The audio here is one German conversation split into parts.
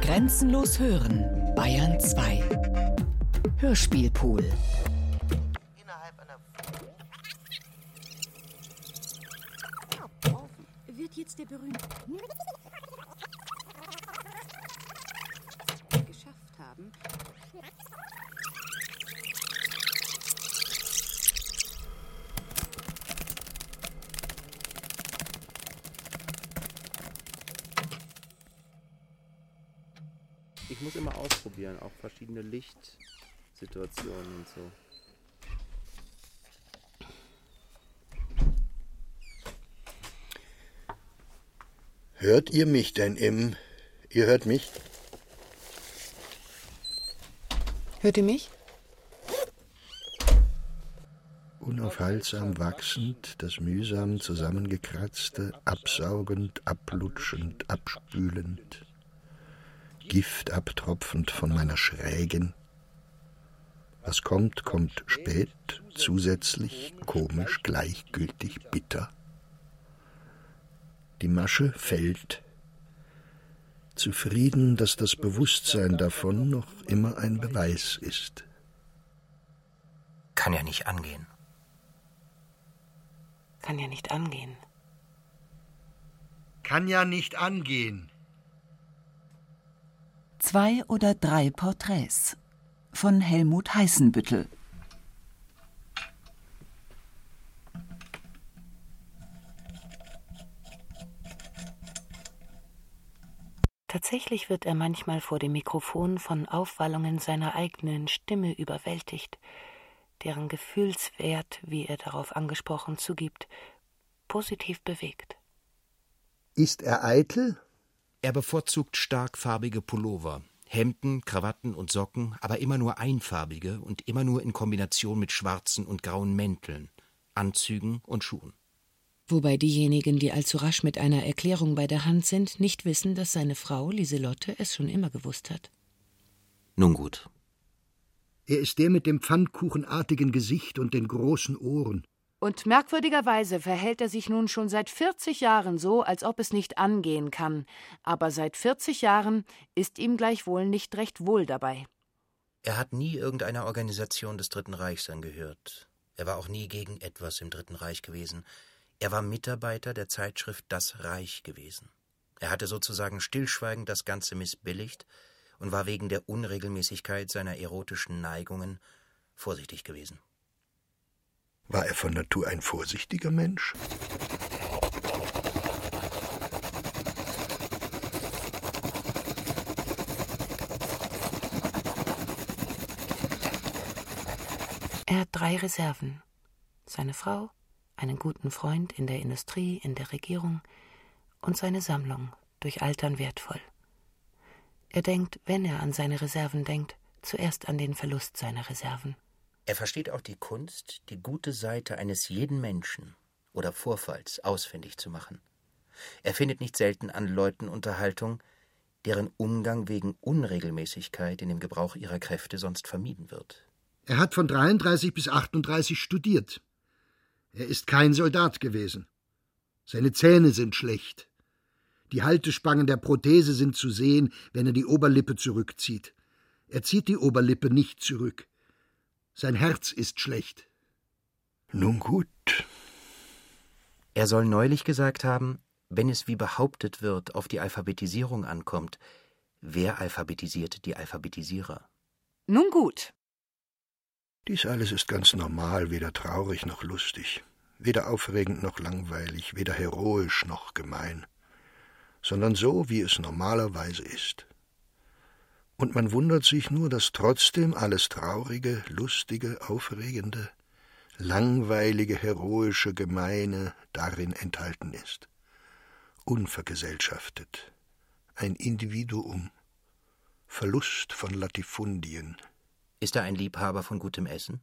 Grenzenlos hören, Bayern 2. Hörspielpool. Wird jetzt der berühmte geschafft haben? Muss immer ausprobieren, auch verschiedene Lichtsituationen und so. Hört ihr mich denn im. Ihr hört mich? Hört ihr mich? Unaufhaltsam wachsend, das mühsam zusammengekratzte, absaugend, ablutschend, abspülend, Gift abtropfend von meiner Schrägen. Was kommt, kommt spät, zusätzlich, komisch, gleichgültig, bitter. Die Masche fällt. Zufrieden, dass das Bewusstsein davon noch immer ein Beweis ist. Kann ja nicht angehen. Kann ja nicht angehen. Kann ja nicht angehen. Zwei oder drei Porträts von Helmut Heißenbüttel. Tatsächlich wird er manchmal vor dem Mikrofon von Aufwallungen seiner eigenen Stimme überwältigt, deren Gefühlswert, wie er darauf angesprochen zugibt, positiv bewegt. Ist er eitel? Er bevorzugt starkfarbige Pullover, Hemden, Krawatten und Socken, aber immer nur einfarbige und immer nur in Kombination mit schwarzen und grauen Mänteln, Anzügen und Schuhen. Wobei diejenigen, die allzu rasch mit einer Erklärung bei der Hand sind, nicht wissen, dass seine Frau, Lieselotte, es schon immer gewusst hat. Nun gut. Er ist der mit dem pfannkuchenartigen Gesicht und den großen Ohren. Und merkwürdigerweise verhält er sich nun schon seit 40 Jahren so, als ob es nicht angehen kann. Aber seit 40 Jahren ist ihm gleichwohl nicht recht wohl dabei. Er hat nie irgendeiner Organisation des Dritten Reichs angehört. Er war auch nie gegen etwas im Dritten Reich gewesen. Er war Mitarbeiter der Zeitschrift Das Reich gewesen. Er hatte sozusagen stillschweigend das Ganze missbilligt und war wegen der Unregelmäßigkeit seiner erotischen Neigungen vorsichtig gewesen. War er von Natur ein vorsichtiger Mensch? Er hat drei Reserven. Seine Frau, einen guten Freund in der Industrie, in der Regierung und seine Sammlung, durch Altern wertvoll. Er denkt, wenn er an seine Reserven denkt, zuerst an den Verlust seiner Reserven. Er versteht auch die Kunst, die gute Seite eines jeden Menschen oder Vorfalls ausfindig zu machen. Er findet nicht selten an Leuten Unterhaltung, deren Umgang wegen Unregelmäßigkeit in dem Gebrauch ihrer Kräfte sonst vermieden wird. Er hat von 33 bis 38 studiert. Er ist kein Soldat gewesen. Seine Zähne sind schlecht. Die Haltespangen der Prothese sind zu sehen, wenn er die Oberlippe zurückzieht. Er zieht die Oberlippe nicht zurück. Sein Herz ist schlecht. Nun gut. Er soll neulich gesagt haben, wenn es wie behauptet wird auf die Alphabetisierung ankommt, wer alphabetisiert die Alphabetisierer? Nun gut. Dies alles ist ganz normal, weder traurig noch lustig, weder aufregend noch langweilig, weder heroisch noch gemein, sondern so, wie es normalerweise ist. Und man wundert sich nur, dass trotzdem alles Traurige, Lustige, Aufregende, langweilige, heroische, gemeine darin enthalten ist. Unvergesellschaftet, ein Individuum, Verlust von Latifundien, Ist er ein Liebhaber von gutem Essen?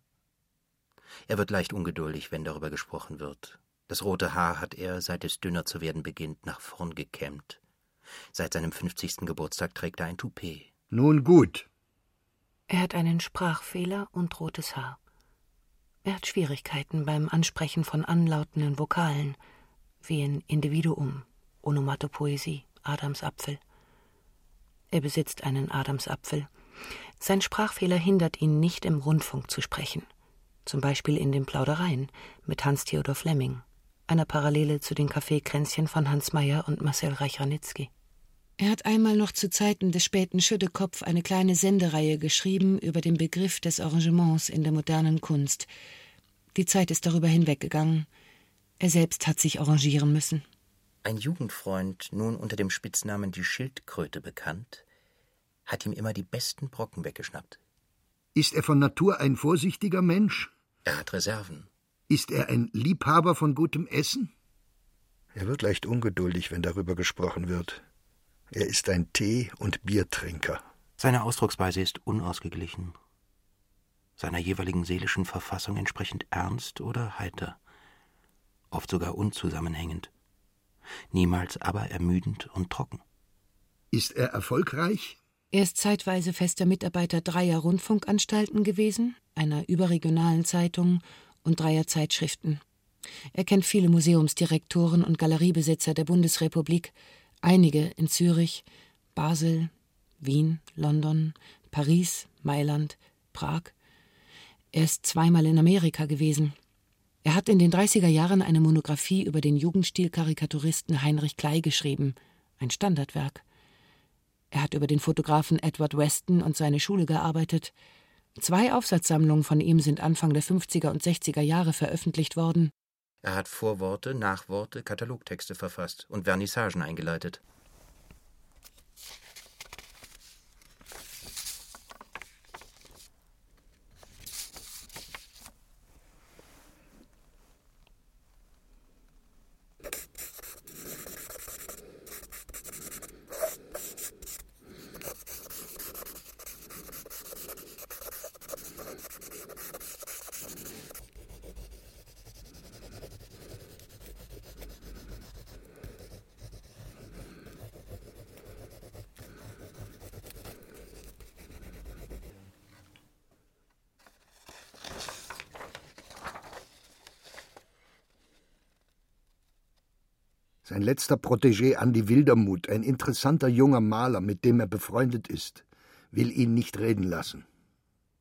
Er wird leicht ungeduldig, wenn darüber gesprochen wird. Das rote Haar hat er, seit es dünner zu werden beginnt, nach vorn gekämmt. Seit seinem 50. Geburtstag trägt er ein Toupet. Nun gut. Er hat einen Sprachfehler und rotes Haar. Er hat Schwierigkeiten beim Ansprechen von anlautenden Vokalen, wie in Individuum, Onomatopoesie, Adamsapfel. Er besitzt einen Adamsapfel. Sein Sprachfehler hindert ihn nicht, im Rundfunk zu sprechen. Zum Beispiel in den Plaudereien mit Hans Theodor Flemming, einer Parallele zu den Kaffeekränzchen von Hans Meyer und Marcel Reich-Ranitzky. Er hat einmal noch zu Zeiten des späten Schüttekopf eine kleine Sendereihe geschrieben über den Begriff des Arrangements in der modernen Kunst. Die Zeit ist darüber hinweggegangen. Er selbst hat sich arrangieren müssen. Ein Jugendfreund, nun unter dem Spitznamen die Schildkröte bekannt, hat ihm immer die besten Brocken weggeschnappt. Ist er von Natur ein vorsichtiger Mensch? Er hat Reserven. Ist er ein Liebhaber von gutem Essen? Er wird leicht ungeduldig, wenn darüber gesprochen wird. Er ist ein Tee- und Biertrinker. Seine Ausdrucksweise ist unausgeglichen, seiner jeweiligen seelischen Verfassung entsprechend ernst oder heiter, oft sogar unzusammenhängend niemals aber ermüdend und trocken. Ist er erfolgreich? Er ist zeitweise fester Mitarbeiter dreier Rundfunkanstalten gewesen, einer überregionalen Zeitung und dreier Zeitschriften. Er kennt viele Museumsdirektoren und Galeriebesitzer der Bundesrepublik, einige in Zürich, Basel, Wien, London, Paris, Mailand, Prag. Er ist zweimal in Amerika gewesen. Er hat in den 30er Jahren eine Monographie über den Jugendstil-Karikaturisten Heinrich Klei geschrieben, ein Standardwerk. Er hat über den Fotografen Edward Weston und seine Schule gearbeitet. Zwei Aufsatzsammlungen von ihm sind Anfang der 50er und 60er Jahre veröffentlicht worden. Er hat Vorworte, Nachworte, Katalogtexte verfasst und Vernissagen eingeleitet. Letzter Protégé Andi Wildermuth, ein interessanter junger Maler, mit dem er befreundet ist, will ihn nicht reden lassen.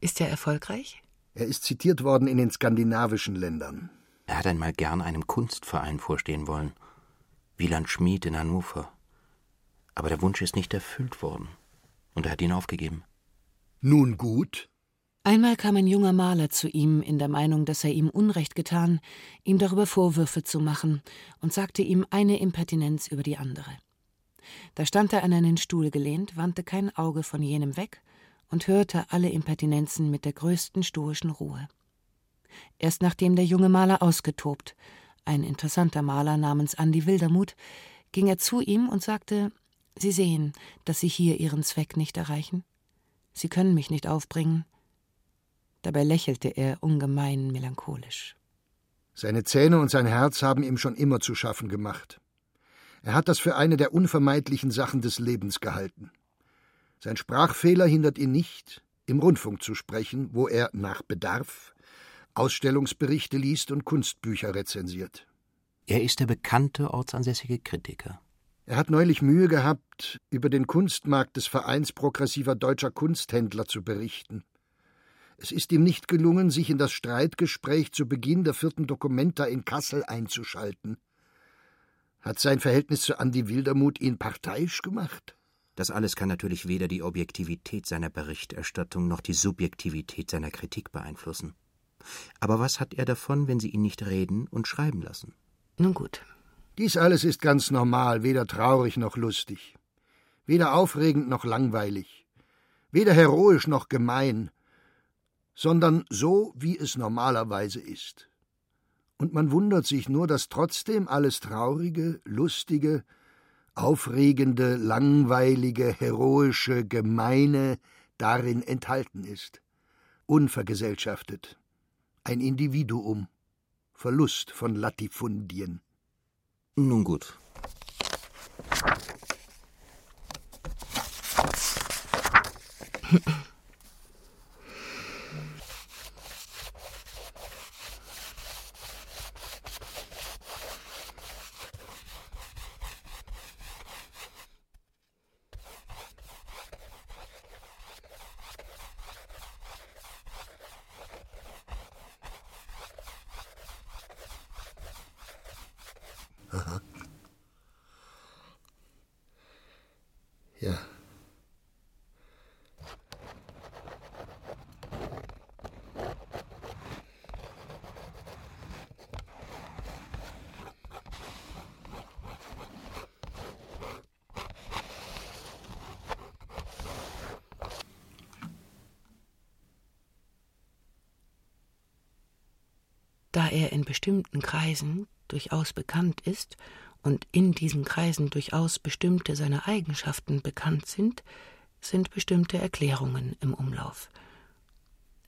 Ist er erfolgreich? Er ist zitiert worden in den skandinavischen Ländern. Er hat einmal gern einem Kunstverein vorstehen wollen. Wieland Schmid in Hannover. Aber der Wunsch ist nicht erfüllt worden. Und er hat ihn aufgegeben. Nun gut, Einmal kam ein junger Maler zu ihm in der Meinung, dass er ihm Unrecht getan, ihm darüber Vorwürfe zu machen, und sagte ihm eine Impertinenz über die andere. Da stand er an einen Stuhl gelehnt, wandte kein Auge von jenem weg und hörte alle Impertinenzen mit der größten stoischen Ruhe. Erst nachdem der junge Maler ausgetobt, ein interessanter Maler namens Andi Wildermuth, ging er zu ihm und sagte: Sie sehen, dass Sie hier Ihren Zweck nicht erreichen. Sie können mich nicht aufbringen. Dabei lächelte er ungemein melancholisch. Seine Zähne und sein Herz haben ihm schon immer zu schaffen gemacht. Er hat das für eine der unvermeidlichen Sachen des Lebens gehalten. Sein Sprachfehler hindert ihn nicht, im Rundfunk zu sprechen, wo er nach Bedarf Ausstellungsberichte liest und Kunstbücher rezensiert. Er ist der bekannte ortsansässige Kritiker. Er hat neulich Mühe gehabt, über den Kunstmarkt des Vereins progressiver deutscher Kunsthändler zu berichten. Es ist ihm nicht gelungen, sich in das Streitgespräch zu Beginn der vierten Dokumenta in Kassel einzuschalten. Hat sein Verhältnis zu Andi Wildermuth ihn parteiisch gemacht? Das alles kann natürlich weder die Objektivität seiner Berichterstattung noch die Subjektivität seiner Kritik beeinflussen. Aber was hat er davon, wenn Sie ihn nicht reden und schreiben lassen? Nun gut. Dies alles ist ganz normal, weder traurig noch lustig, weder aufregend noch langweilig, weder heroisch noch gemein, sondern so, wie es normalerweise ist. Und man wundert sich nur, dass trotzdem alles Traurige, Lustige, Aufregende, Langweilige, Heroische, Gemeine darin enthalten ist. Unvergesellschaftet. Ein Individuum. Verlust von Latifundien. Nun gut. er in bestimmten Kreisen durchaus bekannt ist und in diesen Kreisen durchaus bestimmte seiner Eigenschaften bekannt sind, sind bestimmte Erklärungen im Umlauf.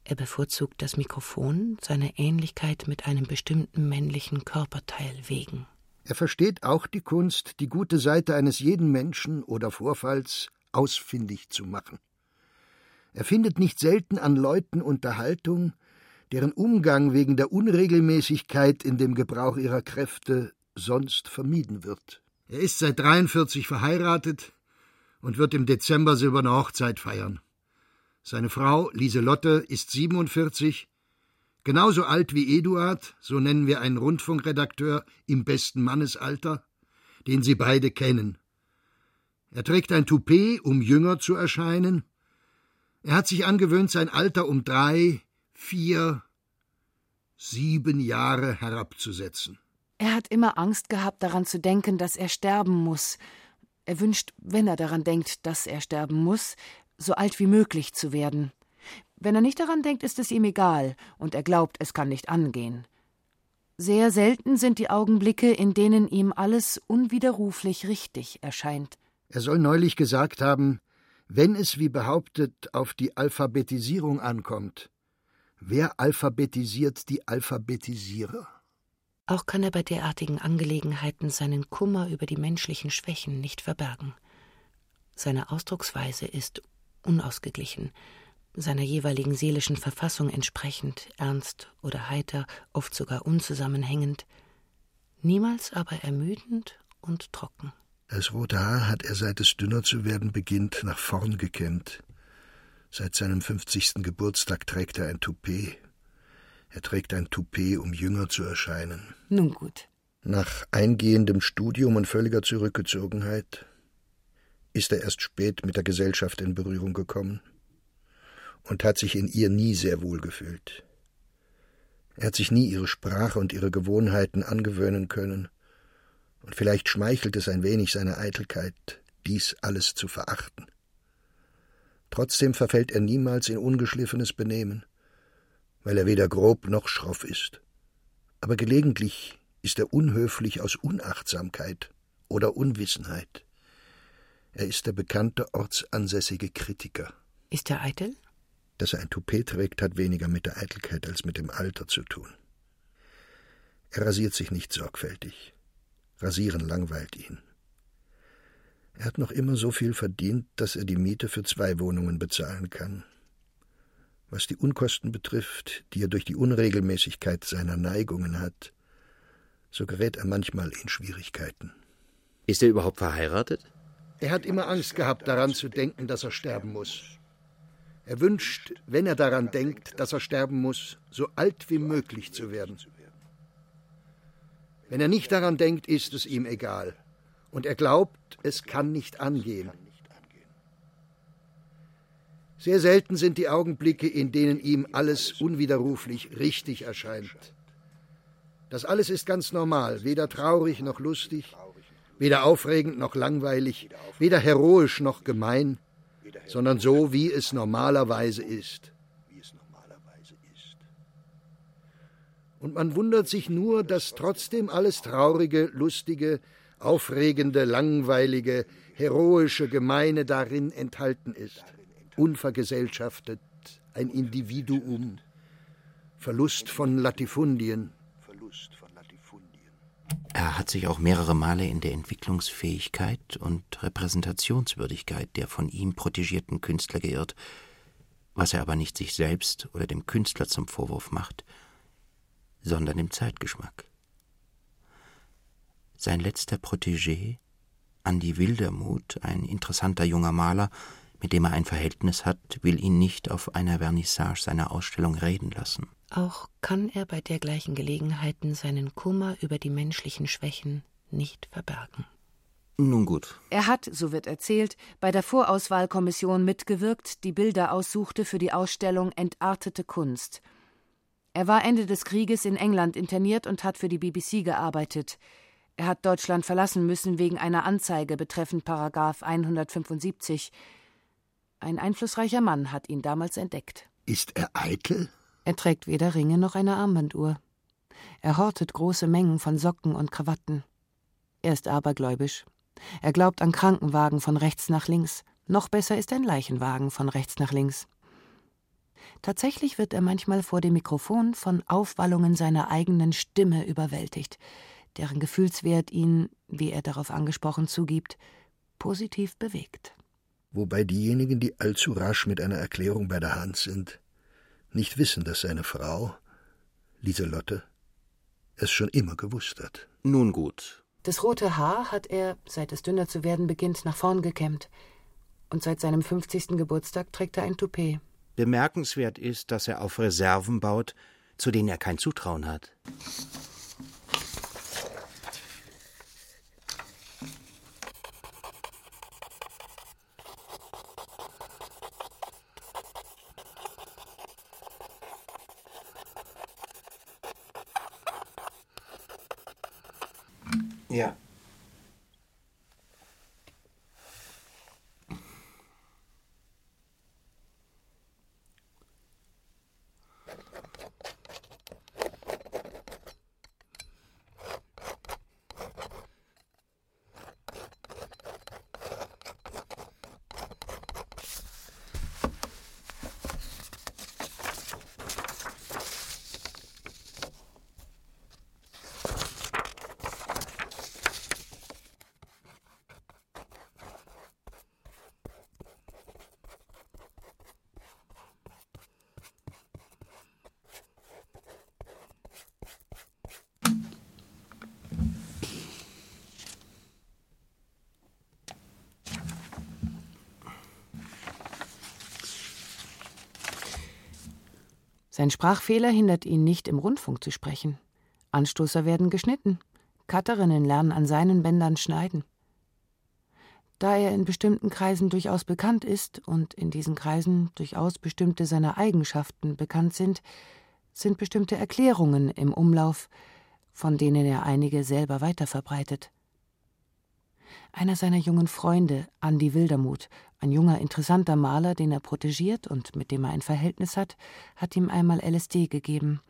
Er bevorzugt das Mikrofon seiner Ähnlichkeit mit einem bestimmten männlichen Körperteil wegen. Er versteht auch die Kunst, die gute Seite eines jeden Menschen oder Vorfalls ausfindig zu machen. Er findet nicht selten an Leuten Unterhaltung, deren Umgang wegen der Unregelmäßigkeit in dem Gebrauch ihrer Kräfte sonst vermieden wird. Er ist seit 43 verheiratet und wird im Dezember silberne Hochzeit feiern. Seine Frau Lieselotte ist 47, genauso alt wie Eduard, so nennen wir einen Rundfunkredakteur im besten Mannesalter, den sie beide kennen. Er trägt ein Toupet, um jünger zu erscheinen. Er hat sich angewöhnt, sein Alter um drei, vier, sieben Jahre herabzusetzen. Er hat immer Angst gehabt, daran zu denken, dass er sterben muss. Er wünscht, wenn er daran denkt, dass er sterben muss, so alt wie möglich zu werden. Wenn er nicht daran denkt, ist es ihm egal, und er glaubt, es kann nicht angehen. Sehr selten sind die Augenblicke, in denen ihm alles unwiderruflich richtig erscheint. Er soll neulich gesagt haben, wenn es, wie behauptet, auf die Alphabetisierung ankommt, wer alphabetisiert die Alphabetisierer? Auch kann er bei derartigen Angelegenheiten seinen Kummer über die menschlichen Schwächen nicht verbergen. Seine Ausdrucksweise ist unausgeglichen, seiner jeweiligen seelischen Verfassung entsprechend, ernst oder heiter, oft sogar unzusammenhängend, niemals aber ermüdend und trocken. Das rote Haar hat er, seit es dünner zu werden beginnt, nach vorn gekämmt. Seit seinem fünfzigsten Geburtstag trägt er ein Toupet. Er trägt ein Toupet, um jünger zu erscheinen. Nun gut. Nach eingehendem Studium und völliger Zurückgezogenheit ist er erst spät mit der Gesellschaft in Berührung gekommen und hat sich in ihr nie sehr wohl gefühlt. Er hat sich nie ihre Sprache und ihre Gewohnheiten angewöhnen können, und vielleicht schmeichelt es ein wenig seiner Eitelkeit, dies alles zu verachten. Trotzdem verfällt er niemals in ungeschliffenes Benehmen weil er weder grob noch schroff ist. Aber gelegentlich ist er unhöflich aus Unachtsamkeit oder Unwissenheit. Er ist der bekannte ortsansässige Kritiker. Ist er eitel? Dass er ein Toupet trägt, hat weniger mit der Eitelkeit als mit dem Alter zu tun. Er rasiert sich nicht sorgfältig. Rasieren langweilt ihn. Er hat noch immer so viel verdient, dass er die Miete für zwei Wohnungen bezahlen kann. Was die Unkosten betrifft, die er durch die Unregelmäßigkeit seiner Neigungen hat, so gerät er manchmal in Schwierigkeiten. Ist er überhaupt verheiratet? Er hat immer Angst gehabt, daran zu denken, dass er sterben muss. Er wünscht, wenn er daran denkt, dass er sterben muss, so alt wie möglich zu werden. Wenn er nicht daran denkt, ist es ihm egal. Und er glaubt, es kann nicht angehen. Sehr selten sind die Augenblicke, in denen ihm alles unwiderruflich richtig erscheint. Das alles ist ganz normal, weder traurig noch lustig, weder aufregend noch langweilig, weder heroisch noch gemein, sondern so, wie es normalerweise ist. Und man wundert sich nur, dass trotzdem alles Traurige, Lustige, Aufregende, Langweilige, Heroische, Gemeine darin enthalten ist unvergesellschaftet, ein Individuum, Verlust von Latifundien. Er hat sich auch mehrere Male in der Entwicklungsfähigkeit und Repräsentationswürdigkeit der von ihm protegierten Künstler geirrt, was er aber nicht sich selbst oder dem Künstler zum Vorwurf macht, sondern dem Zeitgeschmack. Sein letzter Protégé, Andi Wildermuth, ein interessanter junger Maler, mit dem er ein Verhältnis hat, will ihn nicht auf einer Vernissage seiner Ausstellung reden lassen. Auch kann er bei dergleichen Gelegenheiten seinen Kummer über die menschlichen Schwächen nicht verbergen. Nun gut. Er hat, so wird erzählt, bei der Vorauswahlkommission mitgewirkt, die Bilder aussuchte für die Ausstellung Entartete Kunst. Er war Ende des Krieges in England interniert und hat für die BBC gearbeitet. Er hat Deutschland verlassen müssen wegen einer Anzeige betreffend Paragraf 175. Ein einflussreicher Mann hat ihn damals entdeckt. Ist er eitel? Er trägt weder Ringe noch eine Armbanduhr. Er hortet große Mengen von Socken und Krawatten. Er ist abergläubisch. Er glaubt an Krankenwagen von rechts nach links. Noch besser ist ein Leichenwagen von rechts nach links. Tatsächlich wird er manchmal vor dem Mikrofon von Aufwallungen seiner eigenen Stimme überwältigt, deren Gefühlswert ihn, wie er darauf angesprochen zugibt, positiv bewegt. Wobei diejenigen, die allzu rasch mit einer Erklärung bei der Hand sind, nicht wissen, dass seine Frau, Lieselotte, es schon immer gewusst hat. Nun gut. Das rote Haar hat er, seit es dünner zu werden beginnt, nach vorn gekämmt. Und seit seinem 50. Geburtstag trägt er ein Toupet. Bemerkenswert ist, dass er auf Reserven baut, zu denen er kein Zutrauen hat. Ja. Sein Sprachfehler hindert ihn nicht, im Rundfunk zu sprechen. Anstoßer werden geschnitten. Cutterinnen lernen an seinen Bändern schneiden. Da er in bestimmten Kreisen durchaus bekannt ist und in diesen Kreisen durchaus bestimmte seiner Eigenschaften bekannt sind, sind bestimmte Erklärungen im Umlauf, von denen er einige selber weiterverbreitet. Einer seiner jungen Freunde, Andi Wildermuth, ein junger, interessanter Maler, den er protegiert und mit dem er ein Verhältnis hat, hat ihm einmal LSD gegeben.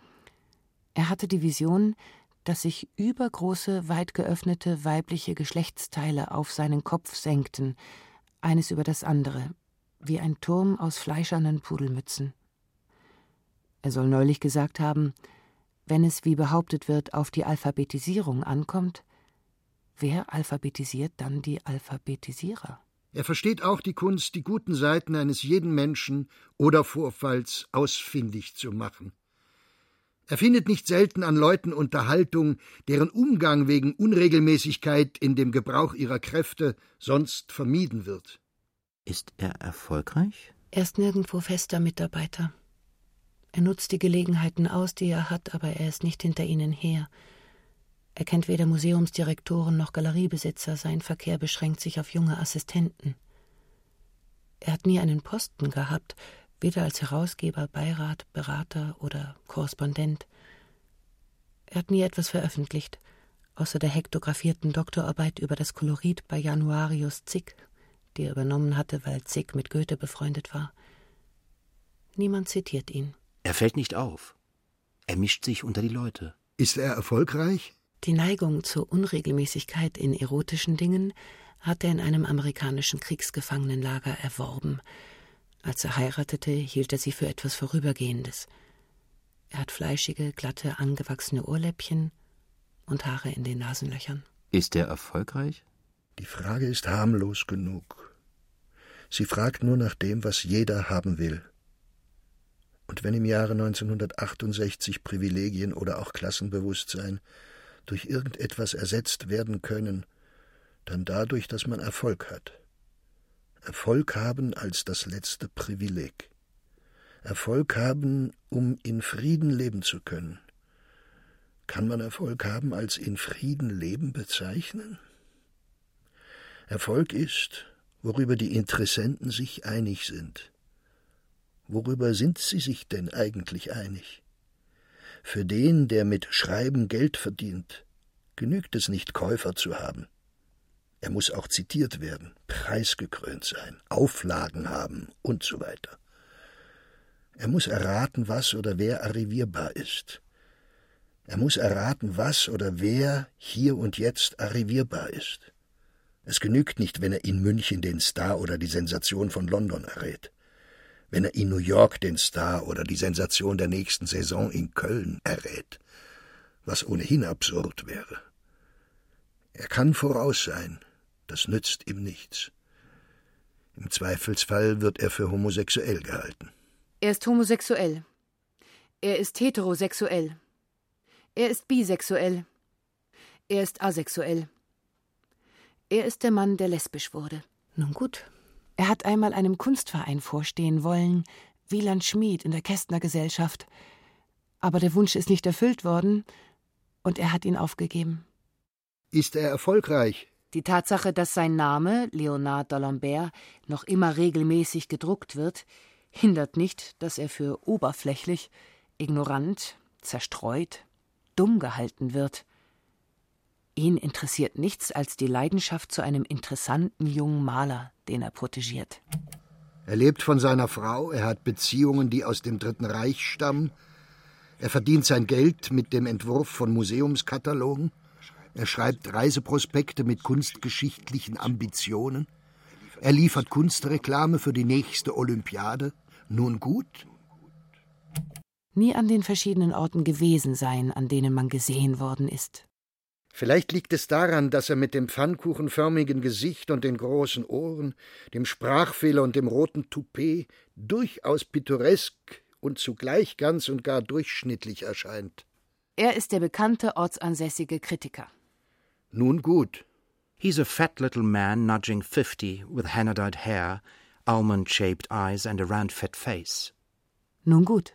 Er hatte die Vision, dass sich übergroße, weit geöffnete weibliche Geschlechtsteile auf seinen Kopf senkten, eines über das andere, wie ein Turm aus fleischernen Pudelmützen. Er soll neulich gesagt haben, wenn es, wie behauptet wird, auf die Alphabetisierung ankommt, Wer alphabetisiert dann die Alphabetisierer? Er versteht auch die Kunst, die guten Seiten eines jeden Menschen oder Vorfalls ausfindig zu machen. Er findet nicht selten an Leuten Unterhaltung, deren Umgang wegen Unregelmäßigkeit in dem Gebrauch ihrer Kräfte sonst vermieden wird. Ist er erfolgreich? Er ist nirgendwo fester Mitarbeiter. Er nutzt die Gelegenheiten aus, die er hat, aber er ist nicht hinter ihnen her. Er kennt weder Museumsdirektoren noch Galeriebesitzer, sein Verkehr beschränkt sich auf junge Assistenten. Er hat nie einen Posten gehabt, weder als Herausgeber, Beirat, Berater oder Korrespondent. Er hat nie etwas veröffentlicht, außer der hektographierten Doktorarbeit über das Kolorit bei Januarius Zick, die er übernommen hatte, weil Zick mit Goethe befreundet war. Niemand zitiert ihn. Er fällt nicht auf. Er mischt sich unter die Leute. Ist er erfolgreich? Die Neigung zur Unregelmäßigkeit in erotischen Dingen hat er in einem amerikanischen Kriegsgefangenenlager erworben. Als er heiratete, hielt er sie für etwas Vorübergehendes. Er hat fleischige, glatte, angewachsene Ohrläppchen und Haare in den Nasenlöchern. Ist er erfolgreich? Die Frage ist harmlos genug. Sie fragt nur nach dem, was jeder haben will. Und wenn im Jahre 1968 Privilegien oder auch Klassenbewusstsein durch irgendetwas ersetzt werden können, dann dadurch, dass man Erfolg hat. Erfolg haben als das letzte Privileg. Erfolg haben, um in Frieden leben zu können. Kann man Erfolg haben als in Frieden leben bezeichnen? Erfolg ist, worüber die Interessenten sich einig sind. Worüber sind sie sich denn eigentlich einig? Für den, der mit Schreiben Geld verdient, genügt es nicht, Käufer zu haben. Er muss auch zitiert werden, preisgekrönt sein, Auflagen haben und so weiter. Er muss erraten, was oder wer arrivierbar ist. Er muss erraten, was oder wer hier und jetzt arrivierbar ist. Es genügt nicht, wenn er in München den Star oder die Sensation von London errät. Wenn er in New York den Star oder die Sensation der nächsten Saison in Köln errät, was ohnehin absurd wäre. Er kann voraus sein, das nützt ihm nichts. Im Zweifelsfall wird er für homosexuell gehalten. Er ist homosexuell. Er ist heterosexuell. Er ist bisexuell. Er ist asexuell. Er ist der Mann, der lesbisch wurde. Nun gut. Er hat einmal einem Kunstverein vorstehen wollen, Wieland Schmid in der Kästner Gesellschaft. Aber der Wunsch ist nicht erfüllt worden und er hat ihn aufgegeben. Ist er erfolgreich? Die Tatsache, dass sein Name, Leonard d'Alembert, noch immer regelmäßig gedruckt wird, hindert nicht, dass er für oberflächlich, ignorant, zerstreut, dumm gehalten wird. Ihn interessiert nichts als die Leidenschaft zu einem interessanten jungen Maler, den er protegiert. Er lebt von seiner Frau, er hat Beziehungen, die aus dem Dritten Reich stammen, er verdient sein Geld mit dem Entwurf von Museumskatalogen, er schreibt Reiseprospekte mit kunstgeschichtlichen Ambitionen, er liefert Kunstreklame für die nächste Olympiade. Nun gut? Nie an den verschiedenen Orten gewesen sein, an denen man gesehen worden ist. Vielleicht liegt es daran, dass er mit dem pfannkuchenförmigen Gesicht und den großen Ohren, dem Sprachfehler und dem roten Toupet durchaus pittoresk und zugleich ganz und gar durchschnittlich erscheint. Er ist der bekannte ortsansässige Kritiker. Nun gut. He's a fat little man nudging fifty, with henna-dyed hair, almond-shaped eyes and a round fat face. Nun gut.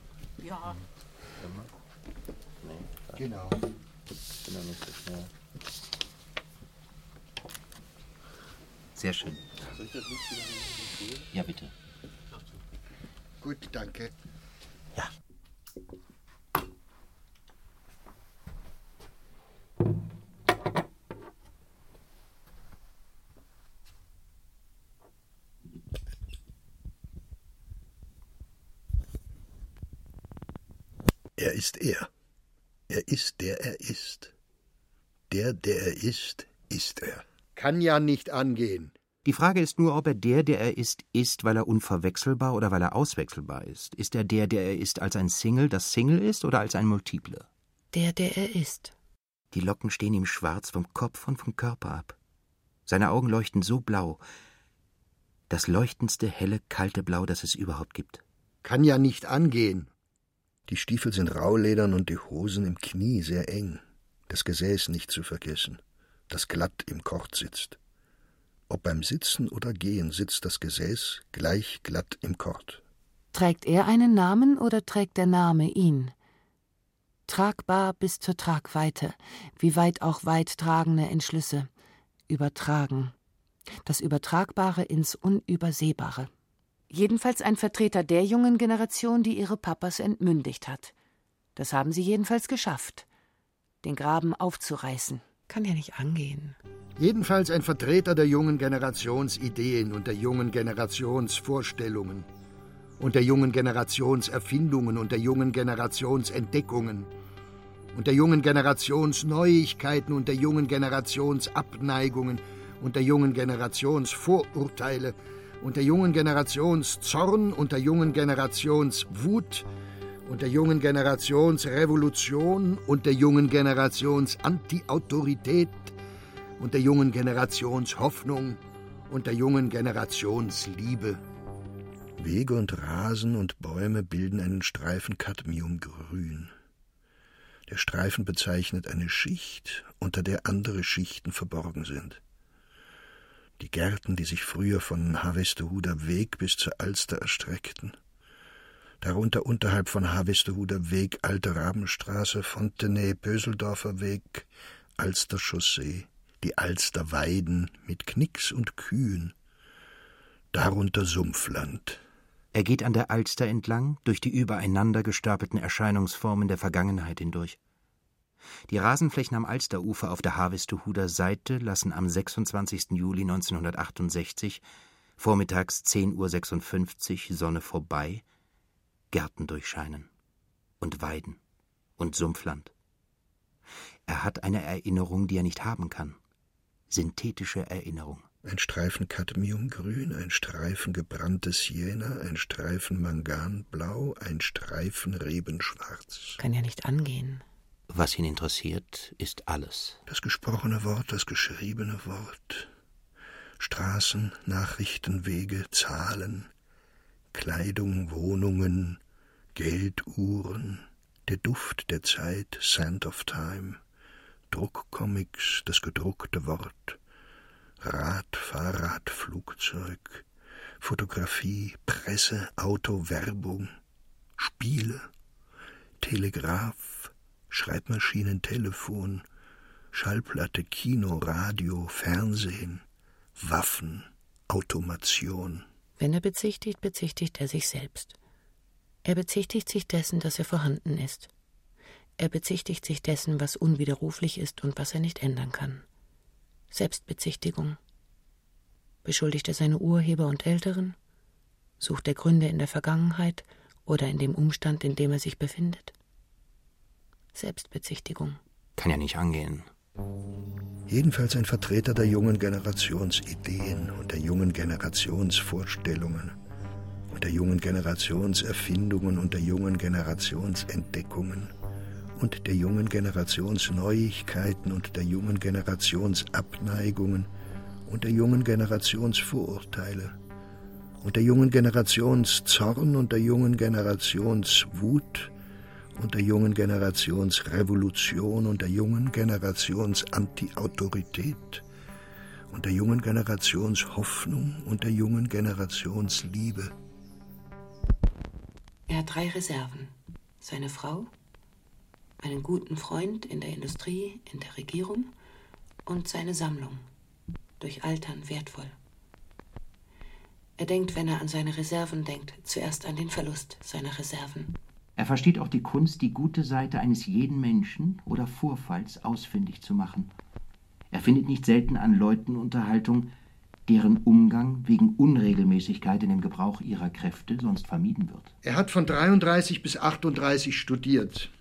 Ja. Genau. bin noch nicht so schnell. Sehr schön. Soll ich das Licht wieder? Ja, bitte. Gut, danke. Ja. Er ist er. Er ist der er ist. Der, der er ist, ist er. Kann ja nicht angehen. Die Frage ist nur, ob er der, der er ist, ist, weil er unverwechselbar oder weil er auswechselbar ist. Ist er der, der er ist, als ein Single, das Single ist oder als ein Multiple? Der, der er ist. Die Locken stehen ihm schwarz vom Kopf und vom Körper ab. Seine Augen leuchten so blau. Das leuchtendste, helle, kalte Blau, das es überhaupt gibt. Kann ja nicht angehen. Die Stiefel sind rauledern und die Hosen im Knie sehr eng. Das Gesäß nicht zu vergessen, das glatt im Kord sitzt. Ob beim Sitzen oder Gehen sitzt das Gesäß gleich glatt im Kord. Trägt er einen Namen oder trägt der Name ihn? Tragbar bis zur Tragweite, wie weit auch weit tragende Entschlüsse. Übertragen. Das Übertragbare ins Unübersehbare. Jedenfalls ein Vertreter der jungen Generation, die ihre Papas entmündigt hat. Das haben sie jedenfalls geschafft, den Graben aufzureißen. Kann ja nicht angehen. Jedenfalls ein Vertreter der jungen Generationsideen und der jungen Generationsvorstellungen und der jungen Generationserfindungen und der jungen Generationsentdeckungen und der jungen Generationsneuigkeiten und der jungen Generationsabneigungen und der jungen Generationsvorurteile und der jungen Generationszorn und der jungen Generationswut und der jungen Generationsrevolution und der jungen Generationsantiautorität und der jungen Generations Hoffnung und der jungen Generations Liebe. Wege und Rasen und Bäume bilden einen Streifen Cadmiumgrün. Der Streifen bezeichnet eine Schicht, unter der andere Schichten verborgen sind. Die Gärten, die sich früher von Harvestehuder Weg bis zur Alster erstreckten, darunter unterhalb von Harvestehuder Weg Alte Rabenstraße, Fontenay, Böseldorfer Weg, Alster Chaussee, die Alster Weiden mit Knicks und Kühen, darunter Sumpfland, er geht an der Alster entlang, durch die übereinander gestapelten Erscheinungsformen der Vergangenheit hindurch. Die Rasenflächen am Alsterufer auf der Harvestehuder Seite lassen am 26. Juli 1968, vormittags 10.56 Uhr, Sonne vorbei, Gärten durchscheinen und Weiden und Sumpfland. Er hat eine Erinnerung, die er nicht haben kann. Synthetische Erinnerung. Ein Streifen Cadmiumgrün, ein Streifen gebranntes Jena, ein Streifen Manganblau, ein Streifen Rebenschwarz. Kann ja nicht angehen. Was ihn interessiert, ist alles. Das gesprochene Wort, das geschriebene Wort. Straßen, Nachrichten, Wege, Zahlen, Kleidung, Wohnungen, Gelduhren, der Duft der Zeit, Sand of Time, Druckcomics, das gedruckte Wort, Rad, Fahrrad, Flugzeug, Fotografie, Presse, Auto, Werbung, Spiele, Telegraph, Schreibmaschinen, Telefon, Schallplatte, Kino, Radio, Fernsehen, Waffen, Automation. Wenn er bezichtigt, bezichtigt er sich selbst. Er bezichtigt sich dessen, dass er vorhanden ist. Er bezichtigt sich dessen, was unwiderruflich ist und was er nicht ändern kann. Selbstbezichtigung. Beschuldigt er seine Urheber und Älteren? Sucht er Gründe in der Vergangenheit oder in dem Umstand, in dem er sich befindet? Selbstbezichtigung. Kann ja nicht angehen. Jedenfalls ein Vertreter der jungen Generationsideen und der jungen Generationsvorstellungen und der jungen Generationserfindungen und der jungen Generationsentdeckungen und der jungen Generationsneuigkeiten und der jungen Generationsabneigungen und der jungen Generationsvorurteile und der jungen Generationszorn und der jungen Generationswut und der jungen Generationsrevolution und der jungen Generationsantiautorität und der jungen Generationshoffnung und der jungen Generationsliebe. Er hat drei Reserven. Seine Frau, einen guten Freund in der Industrie, in der Regierung und seine Sammlung, durch Altern wertvoll. Er denkt, wenn er an seine Reserven denkt, zuerst an den Verlust seiner Reserven. Er versteht auch die Kunst, die gute Seite eines jeden Menschen oder Vorfalls ausfindig zu machen. Er findet nicht selten an Leuten Unterhaltung, deren Umgang wegen Unregelmäßigkeit in dem Gebrauch ihrer Kräfte sonst vermieden wird. Er hat von 33 bis 38 studiert.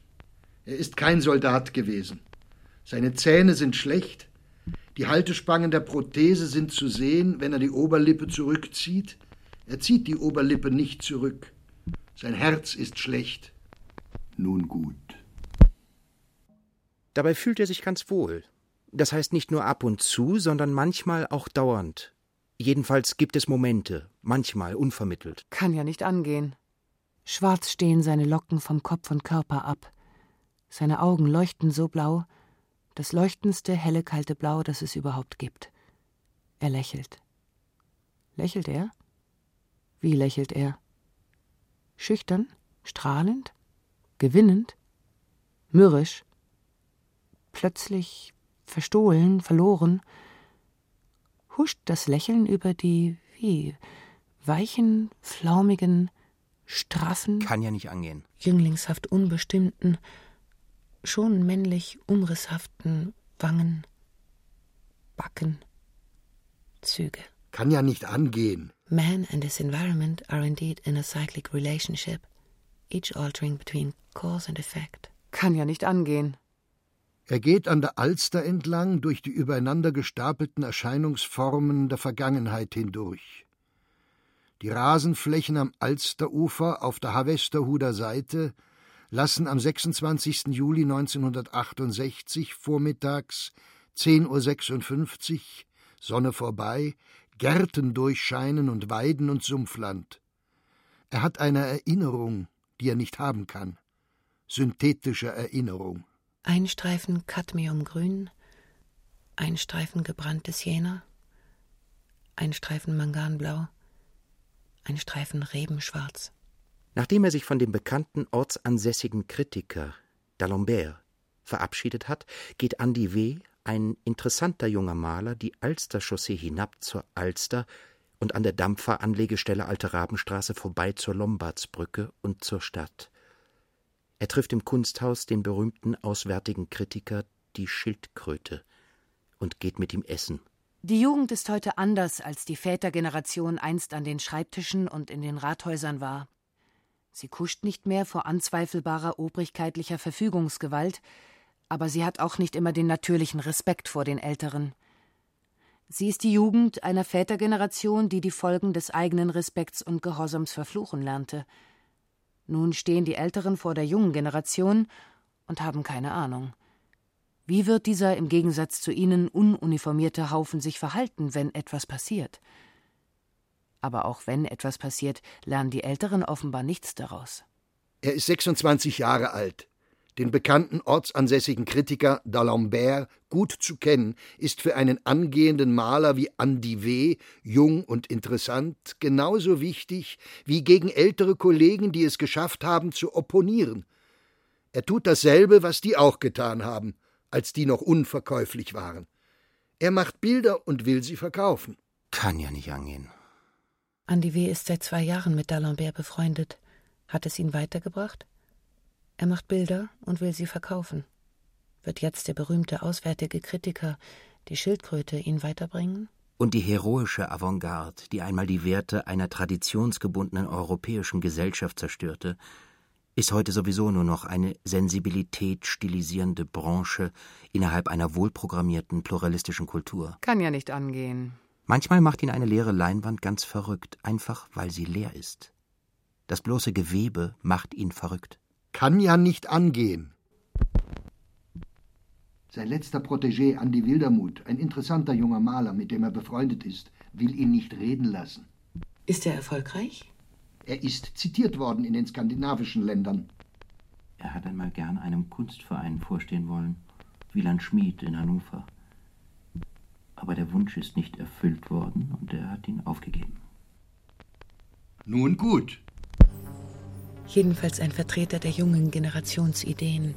Er ist kein Soldat gewesen. Seine Zähne sind schlecht. Die Haltespangen der Prothese sind zu sehen, wenn er die Oberlippe zurückzieht. Er zieht die Oberlippe nicht zurück. Sein Herz ist schlecht. Nun gut. Dabei fühlt er sich ganz wohl. Das heißt nicht nur ab und zu, sondern manchmal auch dauernd. Jedenfalls gibt es Momente, manchmal unvermittelt. Kann ja nicht angehen. Schwarz stehen seine Locken vom Kopf und Körper ab. Seine Augen leuchten so blau, das leuchtendste helle kalte Blau, das es überhaupt gibt. Er lächelt. Lächelt er? Wie lächelt er? Schüchtern? Strahlend? Gewinnend? Mürrisch? Plötzlich verstohlen, verloren? Huscht das Lächeln über die, wie, weichen, flaumigen, straffen, Kann ja nicht angehen. jünglingshaft unbestimmten, schon männlich umrisshaften Wangen, Backen, Züge. Kann ja nicht angehen. Man and his environment are indeed in a cyclic relationship, each altering between cause and effect. Kann ja nicht angehen. Er geht an der Alster entlang durch die übereinander gestapelten Erscheinungsformen der Vergangenheit hindurch. Die Rasenflächen am Alsterufer auf der Havesterhuder Seite lassen am 26. Juli 1968 vormittags 10.56 Uhr, Sonne vorbei, Gärten durchscheinen und Weiden und Sumpfland. Er hat eine Erinnerung, die er nicht haben kann. Synthetische Erinnerung. Ein Streifen Cadmiumgrün, ein Streifen gebranntes Jena, ein Streifen Manganblau, ein Streifen Rebenschwarz. Nachdem er sich von dem bekannten ortsansässigen Kritiker D'Alembert verabschiedet hat, geht Andi W., ein interessanter junger Maler, die Alsterchaussee hinab zur Alster und an der Dampferanlegestelle Alte Rabenstraße vorbei zur Lombardsbrücke und zur Stadt. Er trifft im Kunsthaus den berühmten auswärtigen Kritiker die Schildkröte und geht mit ihm essen. Die Jugend ist heute anders, als die Vätergeneration einst an den Schreibtischen und in den Rathäusern war. Sie kuscht nicht mehr vor anzweifelbarer obrigkeitlicher Verfügungsgewalt, aber sie hat auch nicht immer den natürlichen Respekt vor den Älteren. Sie ist die Jugend einer Vätergeneration, die die Folgen des eigenen Respekts und Gehorsams verfluchen lernte. Nun stehen die Älteren vor der jungen Generation und haben keine Ahnung. Wie wird dieser im Gegensatz zu ihnen ununiformierte Haufen sich verhalten, wenn etwas passiert? Aber auch wenn etwas passiert, lernen die Älteren offenbar nichts daraus. Er ist 26 Jahre alt. Den bekannten ortsansässigen Kritiker D'Alembert gut zu kennen, ist für einen angehenden Maler wie Andy W., jung und interessant, genauso wichtig wie gegen ältere Kollegen, die es geschafft haben, zu opponieren. Er tut dasselbe, was die auch getan haben, als die noch unverkäuflich waren. Er macht Bilder und will sie verkaufen. Kann ja nicht angehen. Andi W. ist seit zwei Jahren mit D'Alembert befreundet. Hat es ihn weitergebracht? Er macht Bilder und will sie verkaufen. Wird jetzt der berühmte auswärtige Kritiker, die Schildkröte, ihn weiterbringen? Und die heroische Avantgarde, die einmal die Werte einer traditionsgebundenen europäischen Gesellschaft zerstörte, ist heute sowieso nur noch eine Sensibilität stilisierende Branche innerhalb einer wohlprogrammierten pluralistischen Kultur. Kann ja nicht angehen. Manchmal macht ihn eine leere Leinwand ganz verrückt, einfach weil sie leer ist. Das bloße Gewebe macht ihn verrückt. Kann ja nicht angehen. Sein letzter Protégé Andi Wildermuth, ein interessanter junger Maler, mit dem er befreundet ist, will ihn nicht reden lassen. Ist er erfolgreich? Er ist zitiert worden in den skandinavischen Ländern. Er hat einmal gern einem Kunstverein vorstehen wollen, Wieland Schmid in Hannover aber der Wunsch ist nicht erfüllt worden und er hat ihn aufgegeben. Nun gut. Jedenfalls ein Vertreter der jungen Generationsideen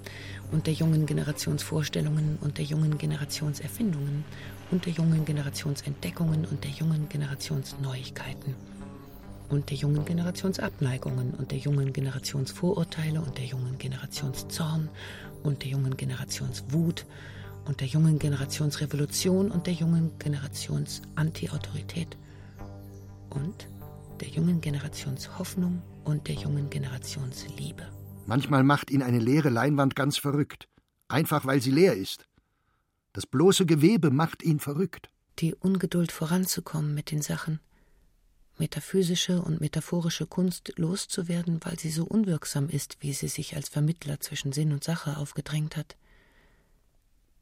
und der jungen Generationsvorstellungen und der jungen Generationserfindungen und der jungen Generationsentdeckungen und der jungen Generationsneuigkeiten und der jungen Generationsabneigungen und der jungen Generationsvorurteile und der jungen Generationszorn und der jungen Generationswut und der jungen Generationsrevolution und der jungen Generations-Anti-Autorität und der jungen Generationshoffnung und der jungen Generationsliebe. Manchmal macht ihn eine leere Leinwand ganz verrückt, einfach weil sie leer ist. Das bloße Gewebe macht ihn verrückt. Die Ungeduld voranzukommen mit den Sachen, metaphysische und metaphorische Kunst loszuwerden, weil sie so unwirksam ist, wie sie sich als Vermittler zwischen Sinn und Sache aufgedrängt hat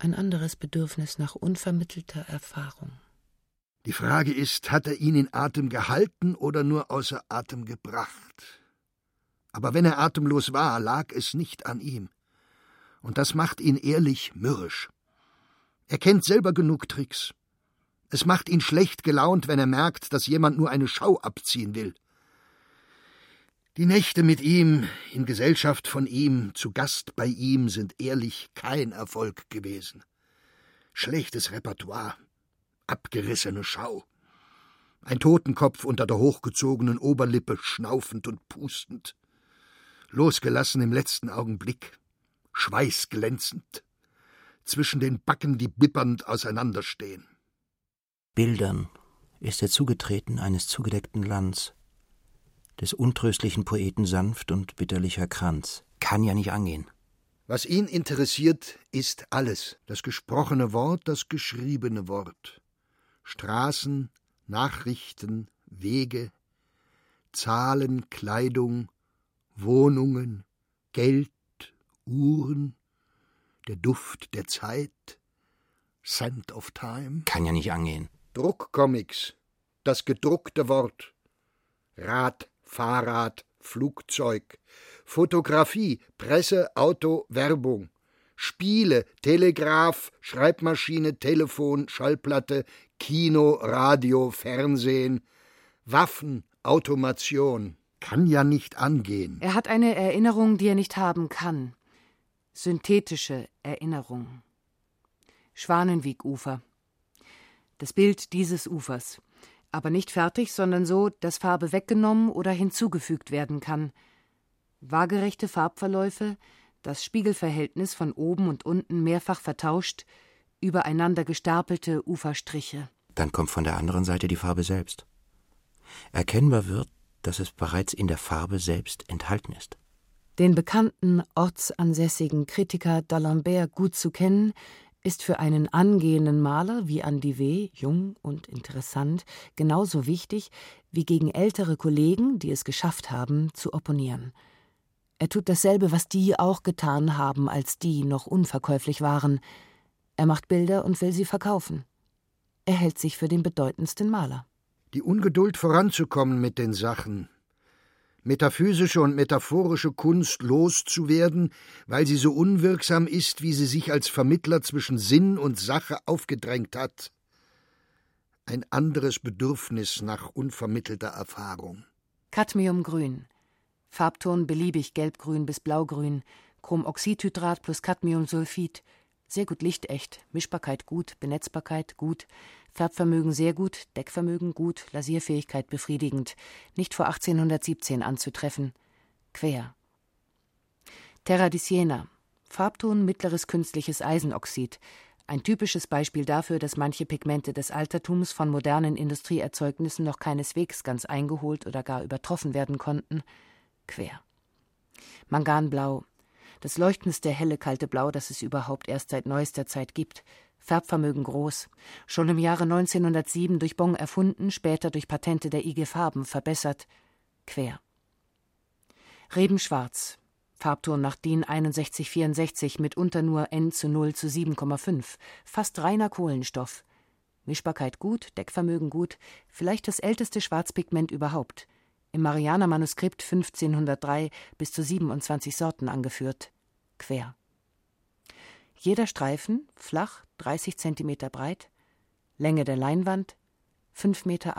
ein anderes Bedürfnis nach unvermittelter Erfahrung. Die Frage ist, hat er ihn in Atem gehalten oder nur außer Atem gebracht? Aber wenn er atemlos war, lag es nicht an ihm. Und das macht ihn ehrlich mürrisch. Er kennt selber genug Tricks. Es macht ihn schlecht gelaunt, wenn er merkt, dass jemand nur eine Schau abziehen will. Die Nächte mit ihm, in Gesellschaft von ihm, zu Gast bei ihm, sind ehrlich kein Erfolg gewesen. Schlechtes Repertoire, abgerissene Schau. Ein Totenkopf unter der hochgezogenen Oberlippe, schnaufend und pustend. Losgelassen im letzten Augenblick, schweißglänzend. Zwischen den Backen, die bippernd auseinanderstehen. Bildern ist er zugetreten eines zugedeckten Lands des untröstlichen Poeten sanft und bitterlicher Kranz. Kann ja nicht angehen. Was ihn interessiert, ist alles. Das gesprochene Wort, das geschriebene Wort. Straßen, Nachrichten, Wege, Zahlen, Kleidung, Wohnungen, Geld, Uhren, der Duft der Zeit, Scent of Time. Kann ja nicht angehen. Druckcomics. Das gedruckte Wort. Rad, Fahrrad, Flugzeug. Fotografie, Presse, Auto, Werbung. Spiele, Telegraph, Schreibmaschine, Telefon, Schallplatte, Kino, Radio, Fernsehen. Waffen, Automation. Kann ja nicht angehen. Er hat eine Erinnerung, die er nicht haben kann. Synthetische Erinnerung. Schwanenwiegufer. Das Bild dieses Ufers. Aber nicht fertig, sondern so, dass Farbe weggenommen oder hinzugefügt werden kann. Waagerechte Farbverläufe, das Spiegelverhältnis von oben und unten mehrfach vertauscht, übereinander gestapelte Uferstriche. Dann kommt von der anderen Seite die Farbe selbst. Erkennbar wird, dass es bereits in der Farbe selbst enthalten ist. Den bekannten ortsansässigen Kritiker D'Alembert gut zu kennen, ist für einen angehenden Maler wie Andy W., jung und interessant, genauso wichtig, wie gegen ältere Kollegen, die es geschafft haben, zu opponieren. Er tut dasselbe, was die auch getan haben, als die noch unverkäuflich waren. Er macht Bilder und will sie verkaufen. Er hält sich für den bedeutendsten Maler. Die Ungeduld voranzukommen mit den Sachen, metaphysische und metaphorische Kunst loszuwerden, weil sie so unwirksam ist, wie sie sich als Vermittler zwischen Sinn und Sache aufgedrängt hat. Ein anderes Bedürfnis nach unvermittelter Erfahrung. Cadmiumgrün. Farbton beliebig gelbgrün bis blaugrün. Chromoxidhydrat plus Cadmiumsulfid. Sehr gut lichtecht. Mischbarkeit gut. Benetzbarkeit gut. Färbvermögen sehr gut, Deckvermögen gut, Lasierfähigkeit befriedigend, nicht vor 1817 anzutreffen. Quer. Terra di Siena. Farbton mittleres künstliches Eisenoxid. Ein typisches Beispiel dafür, dass manche Pigmente des Altertums von modernen Industrieerzeugnissen noch keineswegs ganz eingeholt oder gar übertroffen werden konnten. Quer. Manganblau. Das leuchtendste helle kalte Blau, das es überhaupt erst seit neuester Zeit gibt. Färbvermögen groß, schon im Jahre 1907 durch Bong erfunden, später durch Patente der IG Farben verbessert, quer. Rebenschwarz, Farbton nach DIN 6164, mitunter nur N zu 0 zu 7,5, fast reiner Kohlenstoff. Mischbarkeit gut, Deckvermögen gut, vielleicht das älteste Schwarzpigment überhaupt. Im Marianer-Manuskript 1503 bis zu 27 Sorten angeführt. Quer. Jeder Streifen flach, 30 Zentimeter breit, Länge der Leinwand 5,80 Meter.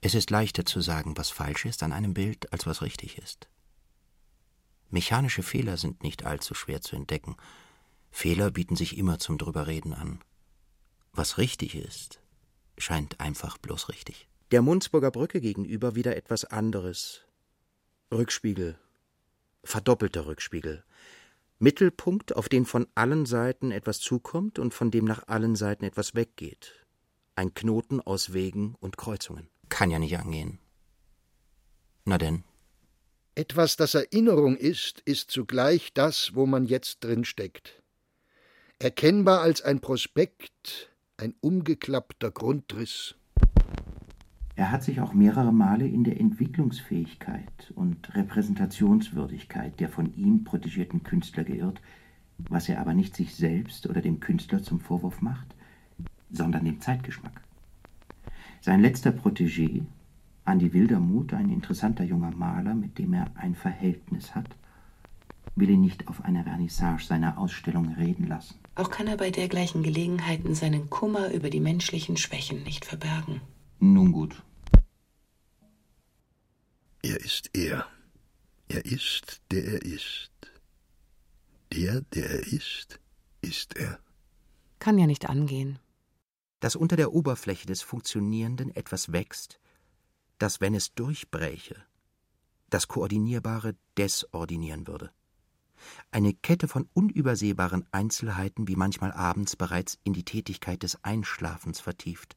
Es ist leichter zu sagen, was falsch ist an einem Bild, als was richtig ist. Mechanische Fehler sind nicht allzu schwer zu entdecken. Fehler bieten sich immer zum Drüberreden an. Was richtig ist, scheint einfach bloß richtig. Der Munzburger Brücke gegenüber wieder etwas anderes. Rückspiegel. Verdoppelter Rückspiegel. Mittelpunkt, auf den von allen Seiten etwas zukommt und von dem nach allen Seiten etwas weggeht. Ein Knoten aus Wegen und Kreuzungen. Kann ja nicht angehen. Na denn. Etwas, das Erinnerung ist, ist zugleich das, wo man jetzt drin steckt. Erkennbar als ein Prospekt, ein umgeklappter Grundriss. Er hat sich auch mehrere Male in der Entwicklungsfähigkeit und Repräsentationswürdigkeit der von ihm protegierten Künstler geirrt, was er aber nicht sich selbst oder dem Künstler zum Vorwurf macht, sondern dem Zeitgeschmack. Sein letzter Protégé, Andi Wildermuth, ein interessanter junger Maler, mit dem er ein Verhältnis hat, will ihn nicht auf einer Vernissage seiner Ausstellung reden lassen. Auch kann er bei dergleichen Gelegenheiten seinen Kummer über die menschlichen Schwächen nicht verbergen. Nun gut, er ist er. Er ist, der er ist. Der, der er ist, ist er. Kann ja nicht angehen. Dass unter der Oberfläche des Funktionierenden etwas wächst, das, wenn es durchbräche, das Koordinierbare desordinieren würde. Eine Kette von unübersehbaren Einzelheiten, wie manchmal abends bereits in die Tätigkeit des Einschlafens vertieft,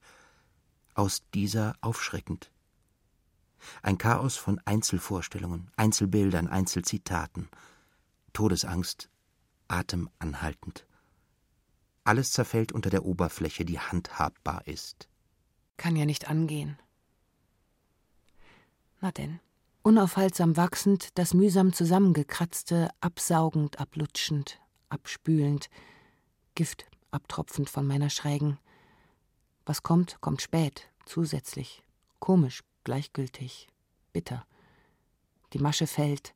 aus dieser aufschreckend, ein Chaos von Einzelvorstellungen, Einzelbildern, Einzelzitaten. Todesangst, atemanhaltend. Alles zerfällt unter der Oberfläche, die handhabbar ist. Kann ja nicht angehen. Na denn. Unaufhaltsam wachsend, das mühsam zusammengekratzte, absaugend, ablutschend, abspülend. Gift, abtropfend von meiner schrägen. Was kommt, kommt spät, zusätzlich, komisch, gleichgültig, bitter. Die Masche fällt.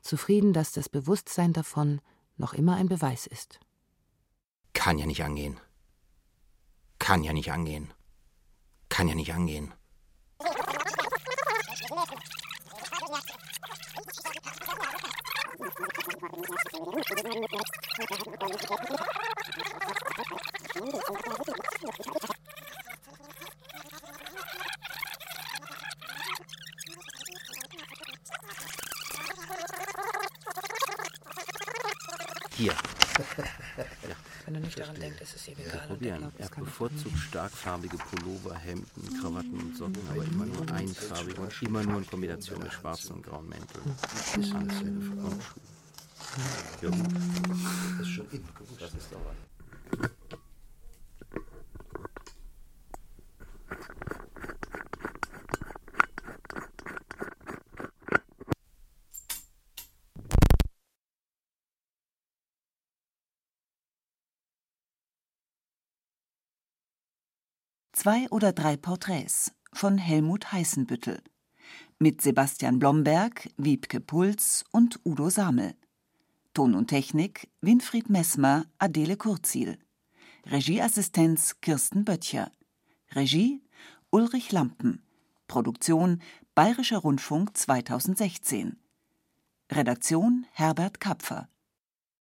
Zufrieden, dass das Bewusstsein davon noch immer ein Beweis ist. Kann ja nicht angehen. Kann ja nicht angehen. Kann ja nicht angehen. denkt, ist ihm egal. Probieren. Er bevorzugt starkfarbige Pullover, Hemden, Krawatten und Socken, aber immer nur einfarbige und immer nur in Kombination mit schwarzen und grauen Mänteln. Anzüge und Schuhe. Ja gut, Das ist schon in. das ist doch Zwei oder drei Porträts von Helmut Heißenbüttel. Mit Sebastian Blomberg, Wiebke Puls und Udo Samel. Ton und Technik Winfried Messmer, Adele Kurzil. Regieassistenz Kirsten Böttcher. Regie Ulrich Lampen. Produktion Bayerischer Rundfunk 2016. Redaktion Herbert Kapfer